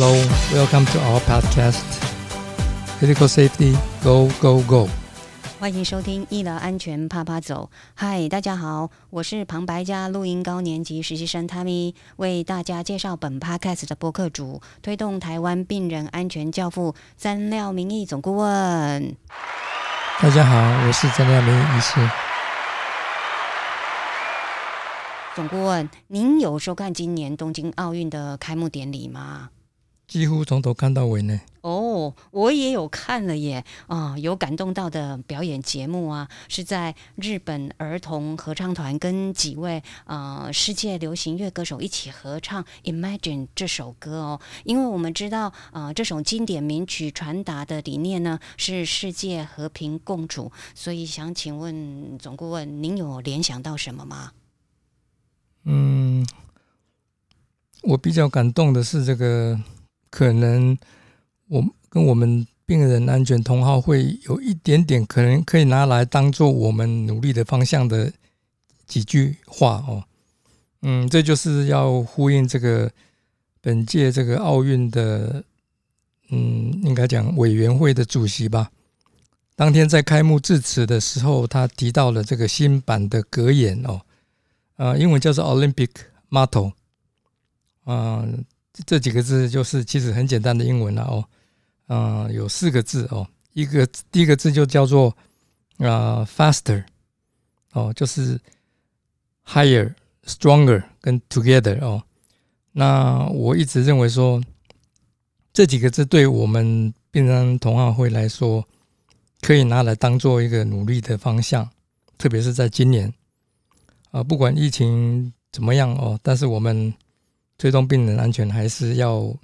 Hello, welcome to our podcast. Physical safety, go go go. 欢迎收听医疗安全啪啪走。嗨，大家好，我是旁白家录音高年级实习生 Tammy，为大家介绍本 podcast 的播客主，推动台湾病人安全教父詹廖明义总顾问。大家好，我是詹廖明义医师。总顾问，您有收看今年东京奥运的开幕典礼吗？几乎从头看到尾呢。哦，我也有看了耶，啊，有感动到的表演节目啊，是在日本儿童合唱团跟几位呃世界流行乐歌手一起合唱《Imagine》这首歌哦。因为我们知道，呃，这首经典名曲传达的理念呢是世界和平共处，所以想请问总顾问，您有联想到什么吗？嗯，我比较感动的是这个。可能我跟我们病人安全同号会有一点点可能可以拿来当做我们努力的方向的几句话哦，嗯，这就是要呼应这个本届这个奥运的，嗯，应该讲委员会的主席吧。当天在开幕致辞的时候，他提到了这个新版的格言哦，啊，英文叫做 Olympic motto，嗯。这几个字就是其实很简单的英文了哦，嗯，有四个字哦，一个第一个字就叫做啊，faster，哦，就是 higher、stronger 跟 together 哦。那我一直认为说这几个字对我们病人同行会来说，可以拿来当做一个努力的方向，特别是在今年啊，不管疫情怎么样哦，但是我们。推动病人安全还是要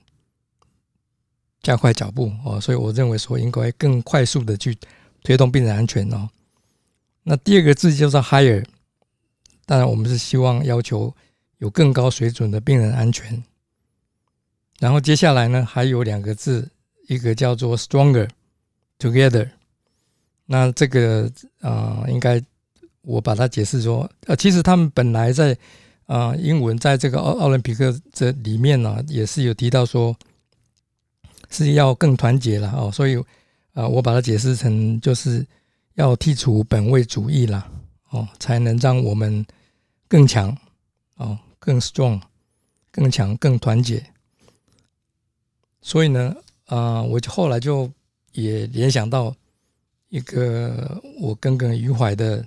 加快脚步哦，所以我认为说应该更快速的去推动病人安全哦。那第二个字叫做 higher，当然我们是希望要求有更高水准的病人安全。然后接下来呢，还有两个字，一个叫做 stronger together。那这个啊，应该我把它解释说，呃，其实他们本来在。啊，英文在这个奥奥林匹克这里面呢，也是有提到说是要更团结了哦，所以啊，我把它解释成就是要剔除本位主义了哦，才能让我们更强哦，更 strong，更强，更团结。所以呢，啊，我就后来就也联想到一个我耿耿于怀的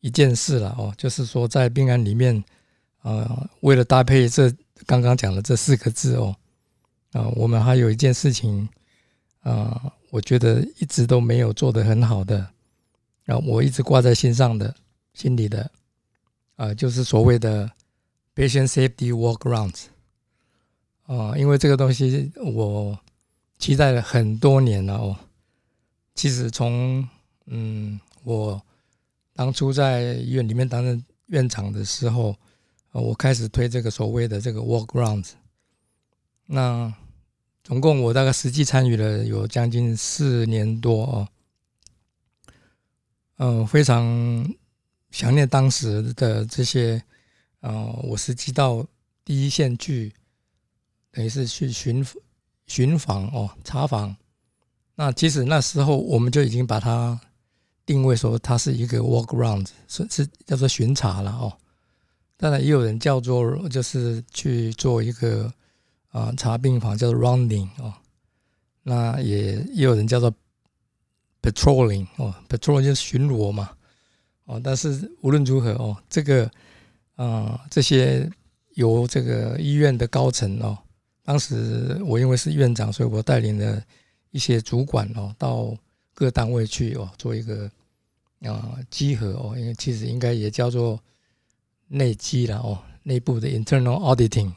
一件事了哦，就是说在病案里面。啊，为了搭配这刚刚讲的这四个字哦，啊，我们还有一件事情啊，我觉得一直都没有做得很好的，啊，我一直挂在心上的、心里的，啊，就是所谓的 patient safety workarounds，啊，因为这个东西我期待了很多年了哦。其实从嗯，我当初在医院里面担任院长的时候。我开始推这个所谓的这个 workarounds，那总共我大概实际参与了有将近四年多哦，嗯，非常想念当时的这些，呃，我实际到第一线去，等于是去巡巡访哦，查访。那其实那时候我们就已经把它定位说它是一个 workarounds，是是叫做巡查了哦。当然也有人叫做，就是去做一个啊查病房叫做 rounding 哦，那也也有人叫做 patrolling 哦，patrolling 就是巡逻嘛哦，但是无论如何哦，这个啊这些由这个医院的高层哦，当时我因为是院长，所以我带领了一些主管哦，到各单位去哦，做一个啊集合哦，因为其实应该也叫做。内机了哦，内部的 internal auditing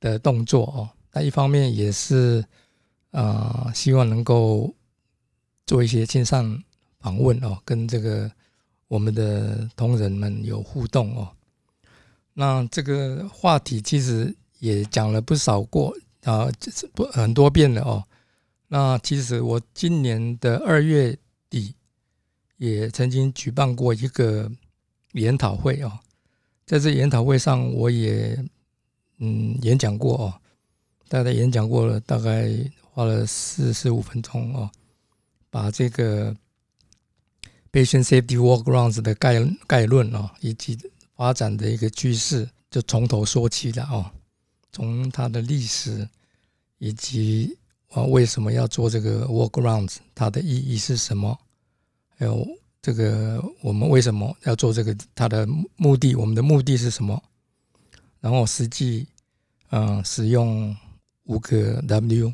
的动作哦，那一方面也是啊，希望能够做一些线上访问哦，跟这个我们的同仁们有互动哦。那这个话题其实也讲了不少过啊，不很多遍了哦。那其实我今年的二月底也曾经举办过一个研讨会哦。在这研讨会上，我也嗯演讲过哦，大概演讲过了，大概花了四十五分钟哦，把这个 patient safety workarounds 的概概论哦，以及发展的一个趋势，就从头说起了哦，从它的历史以及啊为什么要做这个 workarounds，它的意义是什么，还有这个我们为什么要做这个，它的目的，我们的目的是什么，然后实际嗯使用。五个 W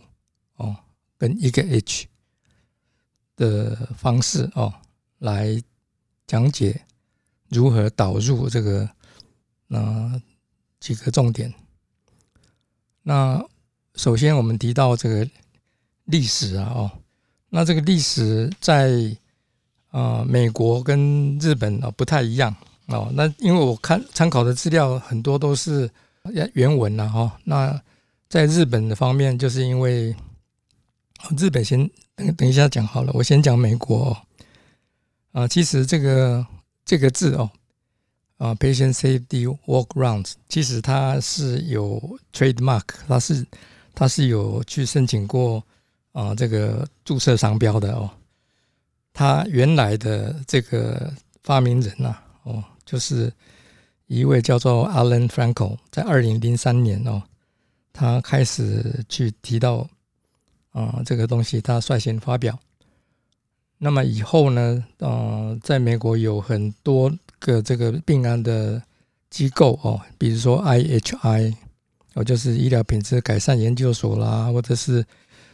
哦，跟一个 H 的方式哦，来讲解如何导入这个那几个重点。那首先我们提到这个历史啊哦，那这个历史在啊美国跟日本啊不太一样哦。那因为我看参考的资料很多都是原文了哈，那。在日本的方面，就是因为日本先等等一下讲好了，我先讲美国啊。其实这个这个字哦，啊，patient safety workarounds，其实它是有 trademark，它是它是有去申请过啊这个注册商标的哦。他原来的这个发明人呐，哦，就是一位叫做 Alan Franco，在二零零三年哦。他开始去提到啊这个东西，他率先发表。那么以后呢，呃，在美国有很多个这个病案的机构哦，比如说 IHI，哦，就是医疗品质改善研究所啦，或者是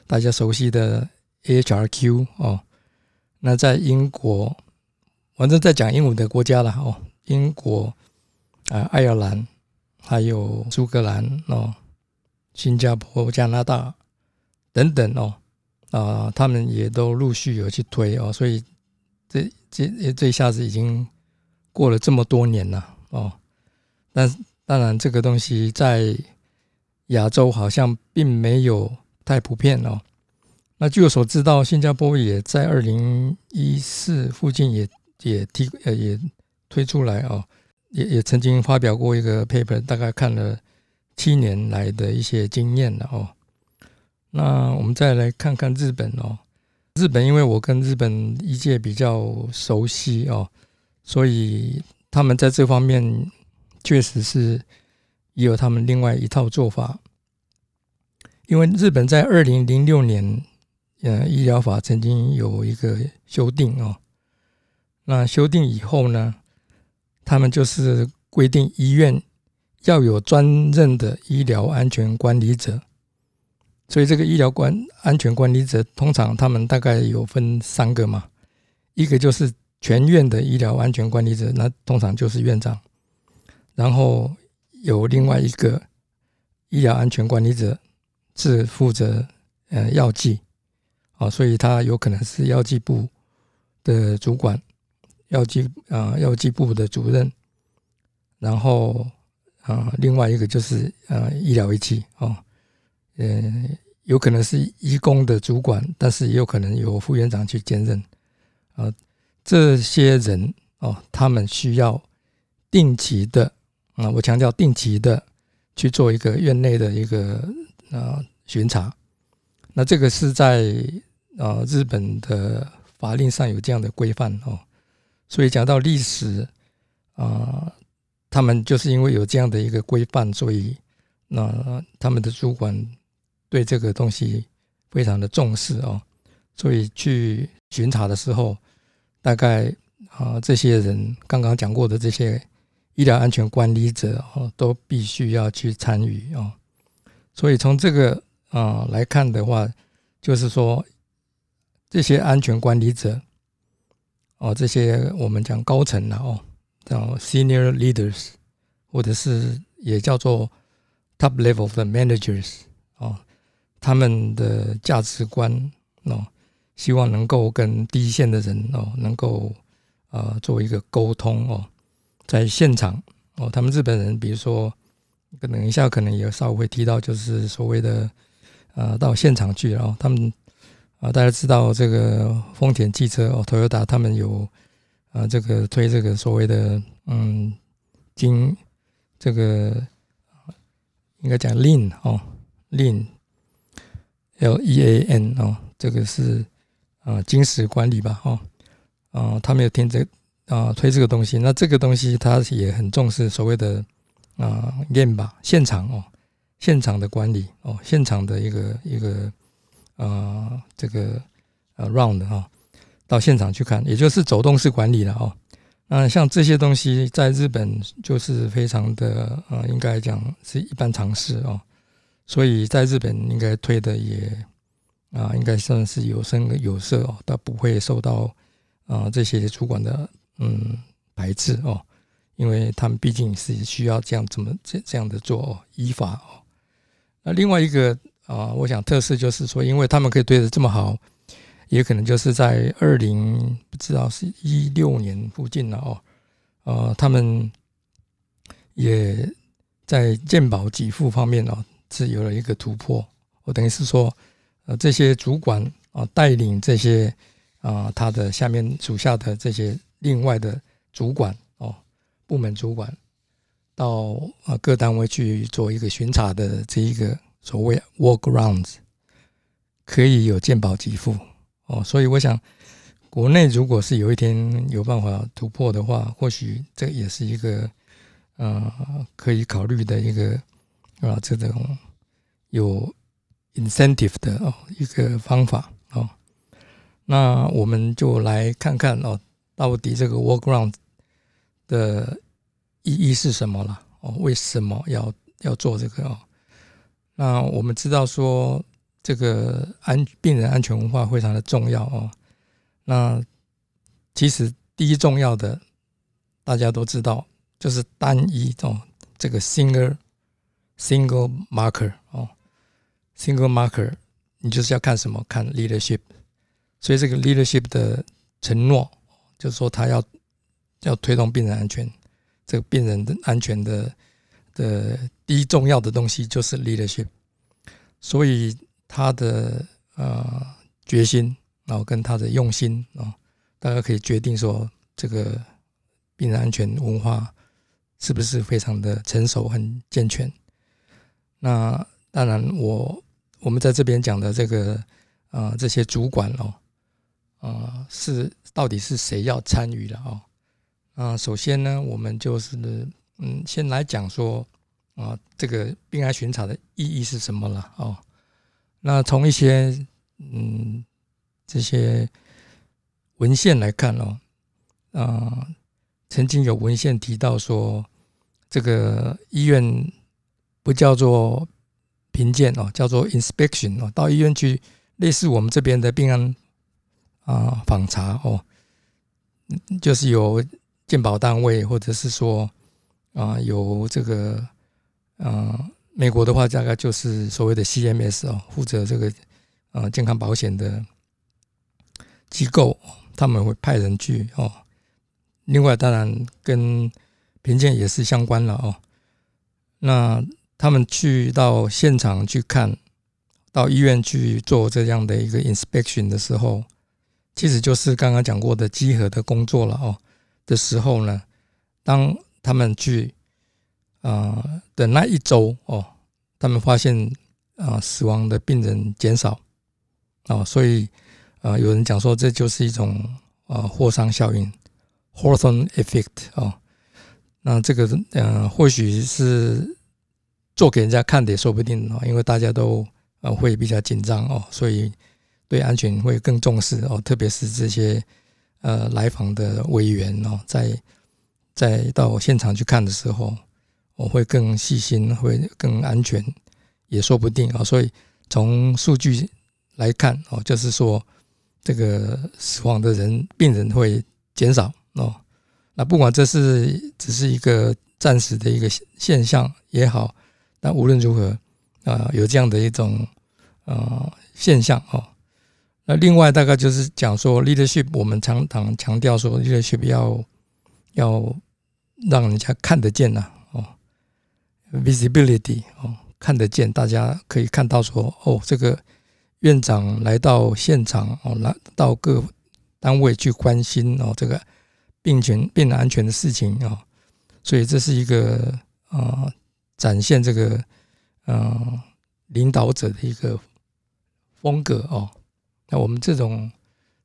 大家熟悉的 HRQ 哦。那在英国，反正在讲英文的国家了哦，英国啊，爱尔兰，还有苏格兰哦。新加坡、加拿大等等哦，啊，他们也都陆续有去推哦，所以这这这一下子已经过了这么多年了哦。但当然，这个东西在亚洲好像并没有太普遍哦。那据我所知道，新加坡也在二零一四附近也也提呃也推出来哦，也也曾经发表过一个 paper，大概看了。七年来的一些经验了哦，那我们再来看看日本哦。日本因为我跟日本一届比较熟悉哦，所以他们在这方面确实是也有他们另外一套做法。因为日本在二零零六年，呃，医疗法曾经有一个修订哦。那修订以后呢，他们就是规定医院。要有专任的医疗安全管理者，所以这个医疗管安全管理者通常他们大概有分三个嘛，一个就是全院的医疗安全管理者，那通常就是院长，然后有另外一个医疗安全管理者是负责呃药剂，啊，所以他有可能是药剂部的主管，药剂啊药剂部的主任，然后。啊，另外一个就是呃医疗仪器哦，呃，有可能是医工的主管，但是也有可能由副院长去兼任啊。这些人哦，他们需要定期的啊，我强调定期的去做一个院内的一个啊巡查。那这个是在啊日本的法令上有这样的规范哦，所以讲到历史啊。他们就是因为有这样的一个规范，所以那他们的主管对这个东西非常的重视哦，所以去巡查的时候，大概啊这些人刚刚讲过的这些医疗安全管理者哦，都必须要去参与哦。所以从这个啊来看的话，就是说这些安全管理者哦，这些我们讲高层了哦。叫 senior leaders，或者是也叫做 top level 的 managers 哦，他们的价值观哦，希望能够跟第一线的人哦，能够啊做一个沟通哦，在现场哦，他们日本人，比如说，可能一下可能也稍微会提到，就是所谓的呃到现场去然哦，他们啊大家知道这个丰田汽车哦，Toyota 他们有。啊，这个推这个所谓的嗯，经这个应该讲 lean 哦，Lean，L E A N 哦，这个是啊，金石管理吧，哦，啊，他们有听这啊推这个东西，那这个东西他也很重视所谓的啊 Lean 吧，现场哦，现场的管理哦，现场的一个一个啊这个呃 Round 哈，到现场去看，也就是走动式管理了哦。那像这些东西在日本就是非常的呃，应该讲是一般常识哦，所以在日本应该推的也啊，应该算是有声有色哦，倒不会受到啊这些主管的嗯排斥哦，因为他们毕竟是需要这样怎么这这样的做哦依法哦。那另外一个啊，我想特色就是说，因为他们可以对的这么好。也可能就是在二零不知道是一六年附近了哦，呃，他们也在鉴宝给付方面哦是有了一个突破。我等于是说，呃，这些主管啊带领这些啊他的下面属下的这些另外的主管哦部门主管到啊各单位去做一个巡查的这一个所谓 walk rounds，可以有鉴宝给付。哦，所以我想，国内如果是有一天有办法突破的话，或许这也是一个呃可以考虑的一个啊这种有 incentive 的哦一个方法哦。那我们就来看看哦，到底这个 workarounds 的意义是什么了？哦，为什么要要做这个哦？那我们知道说。这个安病人安全文化非常的重要哦。那其实第一重要的，大家都知道，就是单一哦，这个 single single marker 哦，single marker，你就是要看什么？看 leadership。所以这个 leadership 的承诺，就是说他要要推动病人安全，这个病人的安全的的第一重要的东西就是 leadership。所以。他的呃决心，然后跟他的用心啊，大家可以决定说，这个病人安全文化是不是非常的成熟、很健全？那当然，我我们在这边讲的这个啊，这些主管哦，啊，是到底是谁要参与的哦？啊，首先呢，我们就是嗯，先来讲说啊，这个病案巡查的意义是什么了哦？那从一些嗯这些文献来看哦，啊，曾经有文献提到说，这个医院不叫做评鉴哦，叫做 inspection 哦，到医院去类似我们这边的病案啊访查哦，就是有鉴保单位或者是说啊有这个啊。美国的话，大概就是所谓的 CMS 哦，负责这个呃健康保险的机构，他们会派人去哦。另外，当然跟评鉴也是相关了哦。那他们去到现场去看，到医院去做这样的一个 inspection 的时候，其实就是刚刚讲过的集合的工作了哦。的时候呢，当他们去。啊的那一周哦，他们发现啊死亡的病人减少哦，所以啊有人讲说这就是一种啊霍桑效应 （Hawthorne Effect） 哦。那这个嗯或许是做给人家看的也说不定哦，因为大家都呃会比较紧张哦，所以对安全会更重视哦，特别是这些呃来访的委员哦，在在到现场去看的时候。我会更细心，会更安全，也说不定啊。所以从数据来看哦，就是说这个死亡的人病人会减少哦。那不管这是只是一个暂时的一个现象也好，但无论如何啊，有这样的一种呃现象哦。那另外大概就是讲说，leadership，我们常常强调说，leadership 要要让人家看得见呐。哦 visibility 哦，看得见，大家可以看到说哦，这个院长来到现场哦，来到各单位去关心哦，这个病权、病人安全的事情啊，所以这是一个啊，展现这个啊领导者的一个风格哦。那我们这种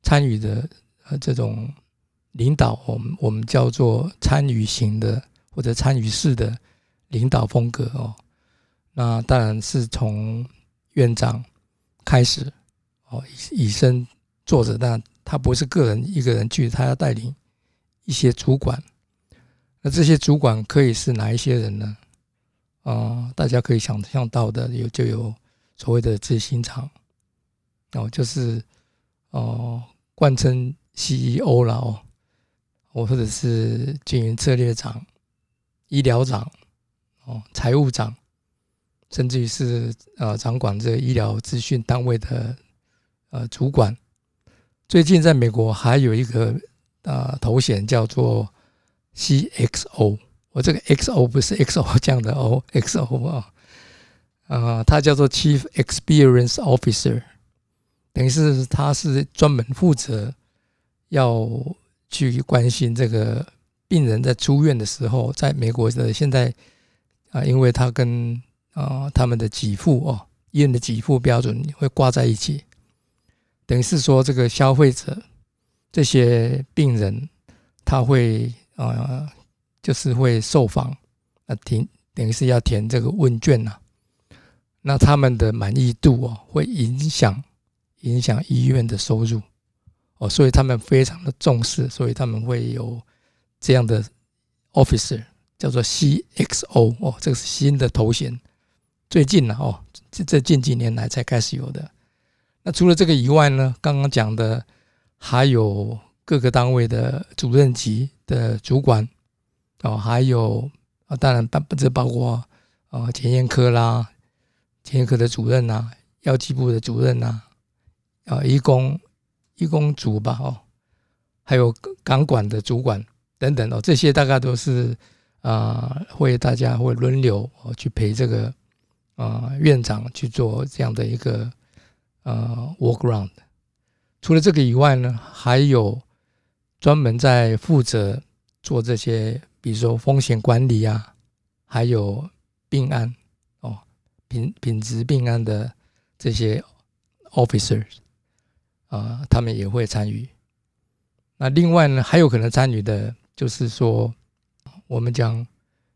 参与的呃这种领导，我们我们叫做参与型的或者参与式的领导风格哦。那当然是从院长开始哦，以以身作则，但他不是个人一个人去，他要带领一些主管。那这些主管可以是哪一些人呢？啊，大家可以想象到的有就有所谓的执行长哦，就是哦贯称 CEO 了哦，我或者是经营策略长、医疗长哦、财务长，甚至于是呃掌管这医疗资讯单位的呃主管。最近在美国还有一个啊头衔叫做。CXO，我这个 XO 不是 XO 这样的 O X O 啊，啊，它叫做 Chief Experience Officer，等于是他是专门负责要去关心这个病人在出院的时候，在美国的现在啊，因为他跟啊他们的给付哦，医院的给付标准会挂在一起，等于是说这个消费者这些病人他会。啊，就是会受访，啊填等于是要填这个问卷呐。那他们的满意度哦，会影响影响医院的收入哦，所以他们非常的重视，所以他们会有这样的 officer 叫做 CXO 哦，这个是新的头衔，最近呢哦，这这近几年来才开始有的。那除了这个以外呢，刚刚讲的还有各个单位的主任级。的主管哦，还有啊，当然包这包括啊，检验科啦，检验科的主任呐，药剂部的主任呐，啊，医工医工组吧哦，还有港管的主管等等哦，这些大概都是啊，会大家会轮流哦去陪这个啊院长去做这样的一个呃 work round。除了这个以外呢，还有。专门在负责做这些，比如说风险管理啊，还有病案哦，品品质病案的这些 officers 啊，他们也会参与。那另外呢，还有可能参与的，就是说我们讲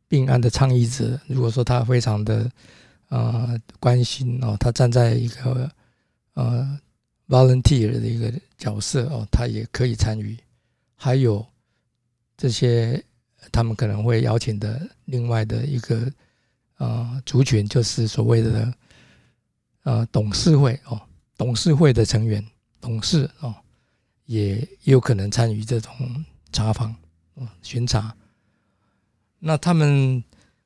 病案的倡议者，如果说他非常的啊关心哦，他站在一个呃 volunteer 的一个角色哦，他也可以参与。还有这些，他们可能会邀请的另外的一个呃族群，就是所谓的呃董事会哦，董事会的成员、董事哦，也有可能参与这种查访、巡查。那他们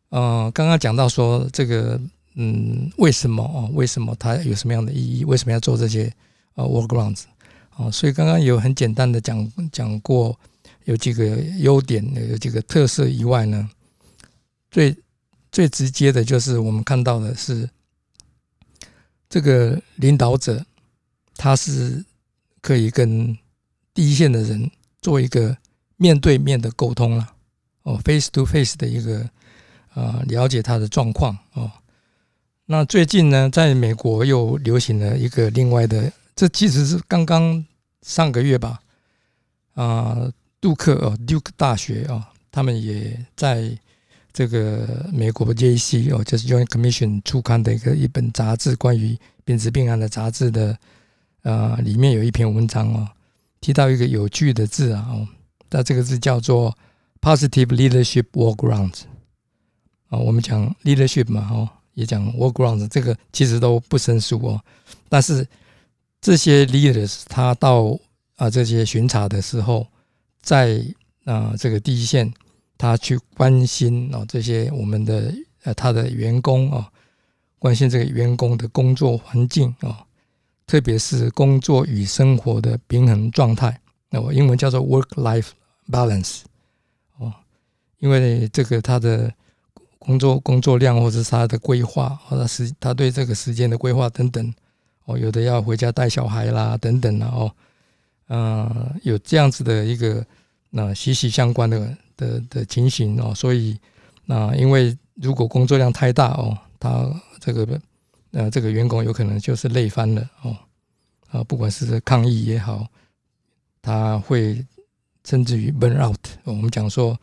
呃刚刚讲到说这个嗯，为什么哦？为什么它有什么样的意义？为什么要做这些呃 workarounds？哦，所以刚刚有很简单的讲讲过，有几个优点，有几个特色以外呢，最最直接的就是我们看到的是，这个领导者他是可以跟第一线的人做一个面对面的沟通了，哦，face to face 的一个啊了解他的状况哦。那最近呢，在美国又流行了一个另外的。这其实是刚刚上个月吧，啊，杜克哦，Duke 大学哦，他们也在这个美国 J.C. 哦，就是 Joint Commission 出刊的一个一本杂志，关于病殖病案的杂志的，呃，里面有一篇文章哦，提到一个有趣的字啊，哦，那这个字叫做 Positive Leadership Workarounds 啊，我们讲 Leadership 嘛，哦，也讲 Workarounds，这个其实都不生疏哦，但是。这些 leaders 他到啊这些巡查的时候，在啊这个第一线，他去关心哦这些我们的呃他的员工啊，关心这个员工的工作环境啊，特别是工作与生活的平衡状态，那我英文叫做 work-life balance 哦，因为这个他的工作工作量或者是他的规划或者是他对这个时间的规划等等。哦，有的要回家带小孩啦，等等的哦，嗯，有这样子的一个那息息相关的的的情形哦，所以那因为如果工作量太大哦，他这个那这个员工有可能就是累翻了哦，啊，不管是抗议也好，他会甚至于 burn out，我们讲说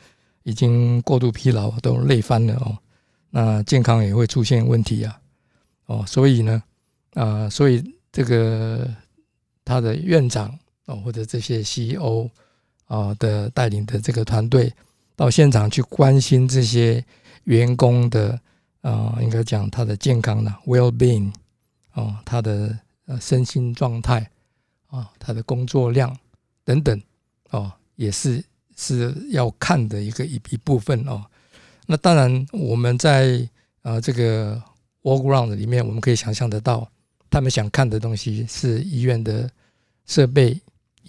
已经过度疲劳都累翻了哦，那健康也会出现问题啊，哦，所以呢，啊，所以这个他的院长哦或者这些 CEO 啊的带领的这个团队到现场去关心这些员工的。啊，应该讲他的健康呢 well being，哦，他的呃身心状态啊，他的工作量等等，哦，也是是要看的一个一一部分哦。那当然，我们在啊这个 walk around 里面，我们可以想象得到，他们想看的东西是医院的设备、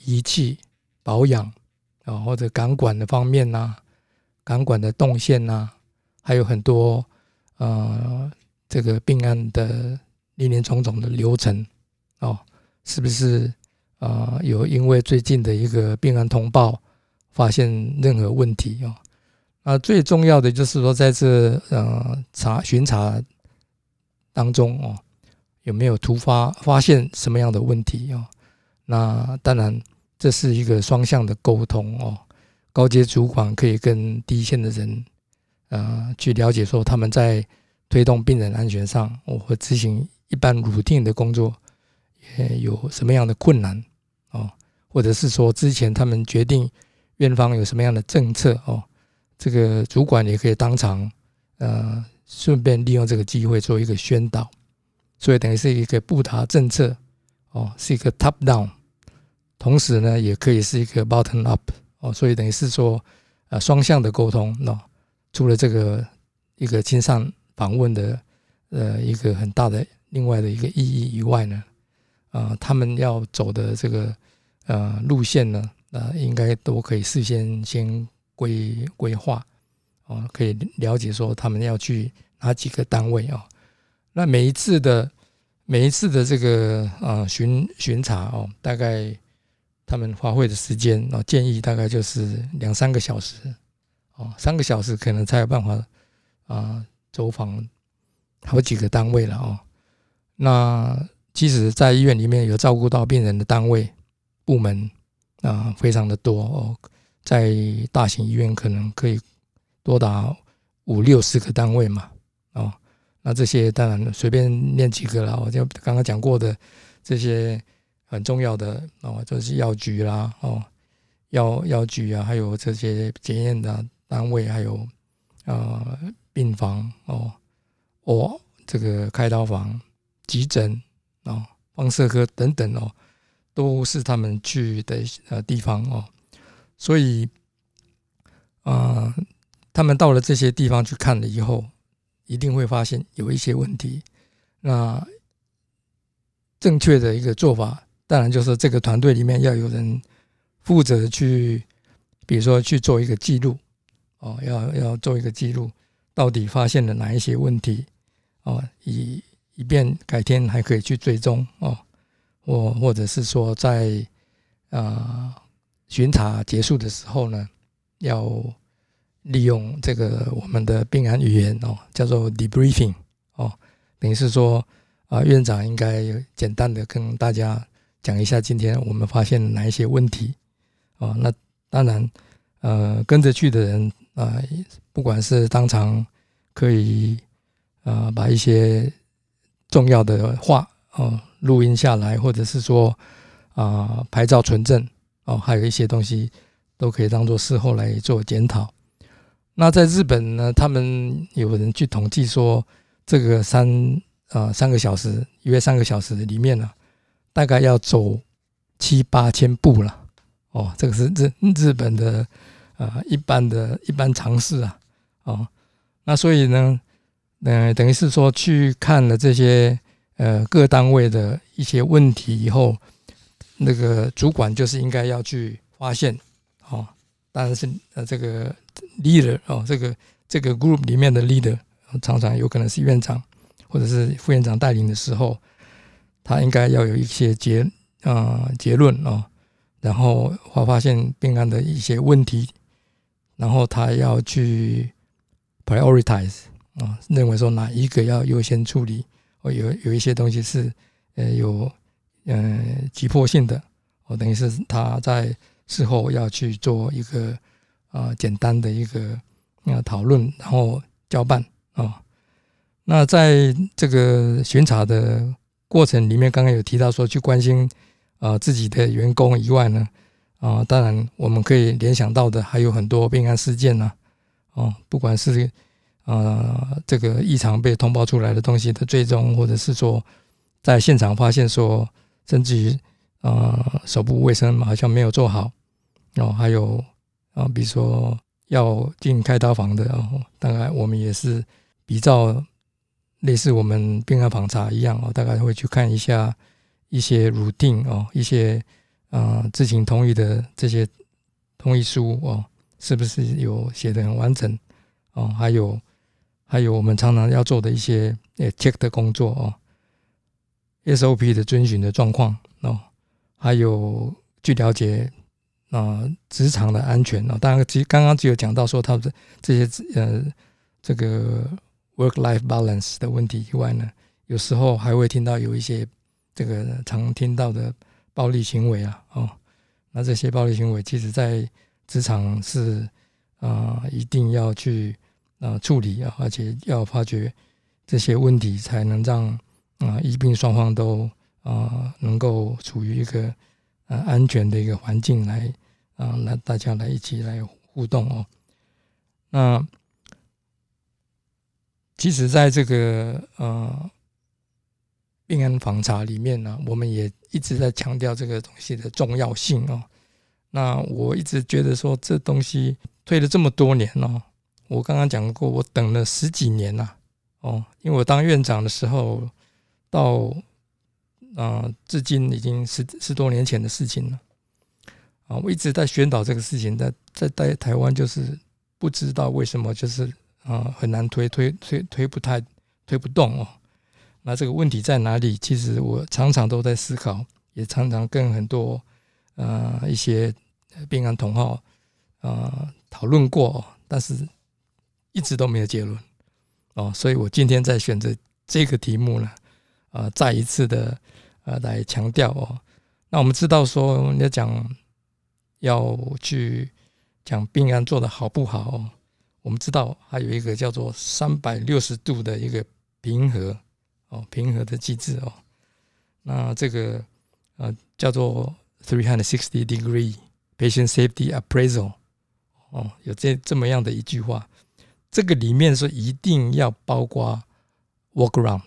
仪器、保养啊，或者感管的方面呐，感管的动线呐，还有很多。呃，这个病案的林林总总的流程哦，是不是啊？有因为最近的一个病案通报发现任何问题哦？那最重要的就是说，在这呃查巡查当中哦，有没有突发发现什么样的问题哦？那当然，这是一个双向的沟通哦。高阶主管可以跟第一线的人。呃，去了解说他们在推动病人安全上，我会执行一般如定的工作，也有什么样的困难哦，或者是说之前他们决定院方有什么样的政策哦，这个主管也可以当场呃顺便利用这个机会做一个宣导，所以等于是一个布达政策哦，是一个 top down，同时呢也可以是一个 bottom up 哦，所以等于是说呃双向的沟通哦。除了这个一个亲上访问的呃一个很大的另外的一个意义以外呢，啊，他们要走的这个呃路线呢，呃，应该都可以事先先规规划，哦，可以了解说他们要去哪几个单位啊？那每一次的每一次的这个啊巡巡查哦，大概他们花费的时间啊，建议大概就是两三个小时。哦，三个小时可能才有办法啊，走访好几个单位了哦。那即使，在医院里面有照顾到病人的单位部门啊，非常的多哦。在大型医院可能可以多达五六十个单位嘛。哦，那这些当然随便念几个了。我就刚刚讲过的这些很重要的哦，就是药局啦，哦，药药局啊，还有这些检验的。单位还有，呃，病房哦，哦，这个开刀房、急诊哦，放射科等等哦，都是他们去的呃地方哦，所以，啊，他们到了这些地方去看了以后，一定会发现有一些问题。那正确的一个做法，当然就是这个团队里面要有人负责去，比如说去做一个记录。哦，要要做一个记录，到底发现了哪一些问题？哦，以以便改天还可以去追踪哦，或或者是说在啊巡查结束的时候呢，要利用这个我们的病案语言哦，叫做 debriefing 哦，等于是说啊院长应该简单的跟大家讲一下今天我们发现哪一些问题哦，那当然呃跟着去的人。啊，不管是当场可以啊把一些重要的话哦录音下来，或者是说啊拍照存证哦，还有一些东西都可以当做事后来做检讨。那在日本呢，他们有人去统计说，这个三啊三个小时约三个小时里面呢，大概要走七八千步了哦，这个是日日本的。啊，一般的一般常识啊，哦，那所以呢，呃，等于是说去看了这些呃各单位的一些问题以后，那个主管就是应该要去发现，哦，当然是呃这个 leader 哦，这个这个 group 里面的 leader 常常有可能是院长或者是副院长带领的时候，他应该要有一些结啊结论哦，然后发发现病案的一些问题。然后他要去 prioritize 啊，认为说哪一个要优先处理哦，有有一些东西是呃有呃急迫性的，哦，等于是他在事后要去做一个啊简单的一个啊讨论，然后交办啊。那在这个巡查的过程里面，刚刚有提到说去关心啊自己的员工以外呢，啊，当然我们可以联想到的还有很多病案事件呢，哦，不管是啊这个异常被通报出来的东西的追踪，或者是说在现场发现说，甚至于啊手部卫生好像没有做好，哦，还有啊比如说要进开刀房的，哦，当然我们也是比较。类似我们病案访查一样哦，大概会去看一下一些 routine 哦，一些啊知情同意的这些同意书哦，是不是有写的很完整哦？还有还有我们常常要做的一些呃 check 的工作哦，SOP 的遵循的状况哦，还有据了解啊职场的安全哦。当然，其实刚刚只有讲到说他的这些呃这个。work-life balance 的问题以外呢，有时候还会听到有一些这个常听到的暴力行为啊，哦，那这些暴力行为其实在职场是啊一定要去啊处理啊，而且要发觉这些问题，才能让啊医病双方都啊能够处于一个呃安全的一个环境来啊来大家来一起来互动哦，那。其实，在这个呃病案访查里面呢，我们也一直在强调这个东西的重要性哦。那我一直觉得说，这东西推了这么多年哦，我刚刚讲过，我等了十几年呐哦，因为我当院长的时候，到啊至今已经十十多年前的事情了啊，我一直在宣导这个事情，在在在台湾就是不知道为什么就是。啊，很难推推推推不太推不动哦。那这个问题在哪里？其实我常常都在思考，也常常跟很多呃一些病案同号啊讨论过，但是一直都没有结论哦。所以我今天在选择这个题目呢，啊，再一次的呃来强调哦。那我们知道说，要讲要去讲病案做的好不好？我们知道还有一个叫做三百六十度的一个平和哦，平和的机制哦。那这个呃叫做 three hundred sixty degree patient safety appraisal 哦，有这这么样的一句话。这个里面是一定要包括 walk around，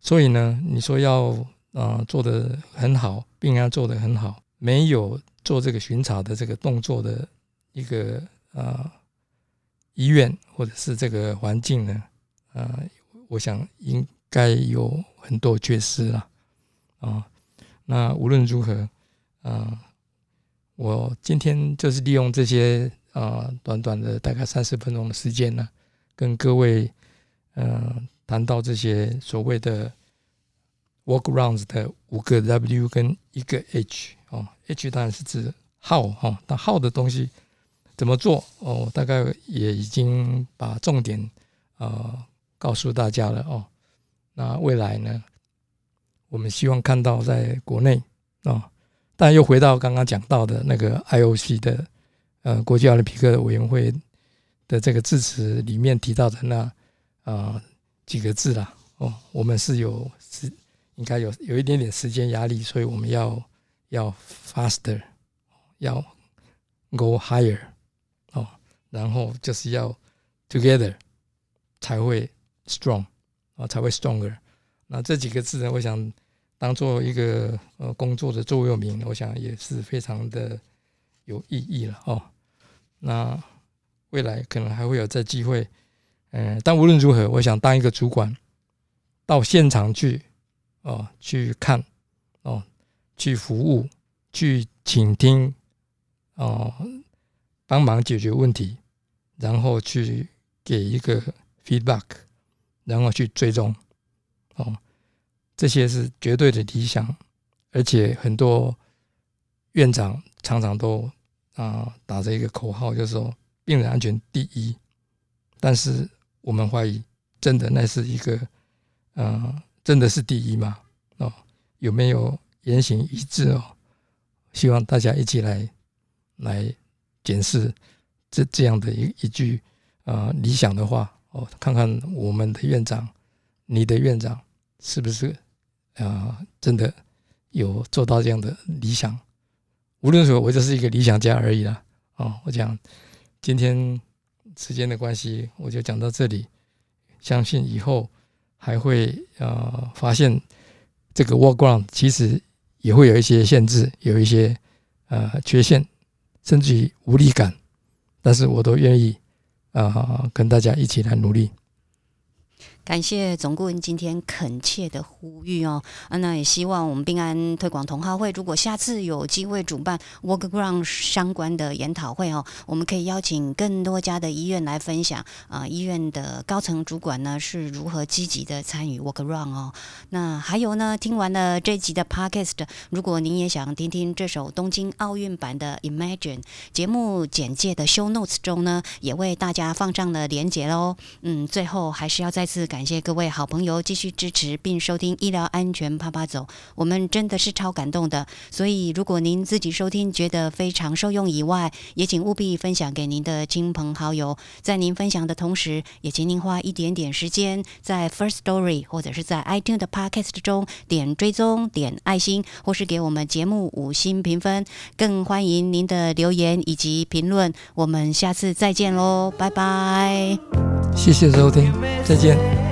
所以呢，你说要啊做的很好，病案做的很好，没有做这个巡查的这个动作的一个啊。医院或者是这个环境呢，呃，我想应该有很多缺失了啊。那无论如何，啊，我今天就是利用这些啊短短的大概三十分钟的时间呢，跟各位嗯谈到这些所谓的 workarounds 的五个 W 跟一个 H 哦，H 当然是指 how 哈，但 how 的东西。怎么做哦？大概也已经把重点啊告诉大家了哦。那未来呢？我们希望看到在国内啊，但又回到刚刚讲到的那个 IOC 的呃国际奥林匹克委员会的这个致辞里面提到的那啊几个字啦哦，我们是有是应该有有一点点时间压力，所以我们要要 faster，要 go higher 哦。然后就是要 together 才会 strong 啊，才会 stronger。那这几个字呢，我想当做一个呃工作的座右铭，我想也是非常的有意义了哦。那未来可能还会有这机会，嗯，但无论如何，我想当一个主管，到现场去哦，去看哦，去服务，去倾听哦，帮忙解决问题。然后去给一个 feedback，然后去追踪，哦，这些是绝对的理想，而且很多院长常常都啊打着一个口号，就是说病人安全第一。但是我们怀疑，真的那是一个呃真的是第一吗？哦，有没有言行一致哦？希望大家一起来来检视这这样的一一句啊理想的话哦，看看我们的院长，你的院长是不是啊真的有做到这样的理想？无论如何，我就是一个理想家而已啦。哦，我讲今天时间的关系，我就讲到这里。相信以后还会呃发现这个 work ground 其实也会有一些限制，有一些呃缺陷，甚至于无力感，但是我都愿意啊跟大家一起来努力。感谢总顾问今天恳切的呼吁哦，啊，那也希望我们病安推广同好会，如果下次有机会主办 Workground 相关的研讨会哦，我们可以邀请更多家的医院来分享啊，医院的高层主管呢是如何积极的参与 Workground 哦。那还有呢，听完了这集的 Podcast，如果您也想听听这首东京奥运版的 Imagine 节目简介的 Show Notes 中呢，也为大家放上了连结喽。嗯，最后还是要再次感。感谢各位好朋友继续支持并收听医疗安全啪啪走，我们真的是超感动的。所以如果您自己收听觉得非常受用以外，也请务必分享给您的亲朋好友。在您分享的同时，也请您花一点点时间在 First Story 或者是在 iTunes 的 Podcast 中点追踪、点爱心，或是给我们节目五星评分。更欢迎您的留言以及评论。我们下次再见喽，拜拜！谢谢收听，再见。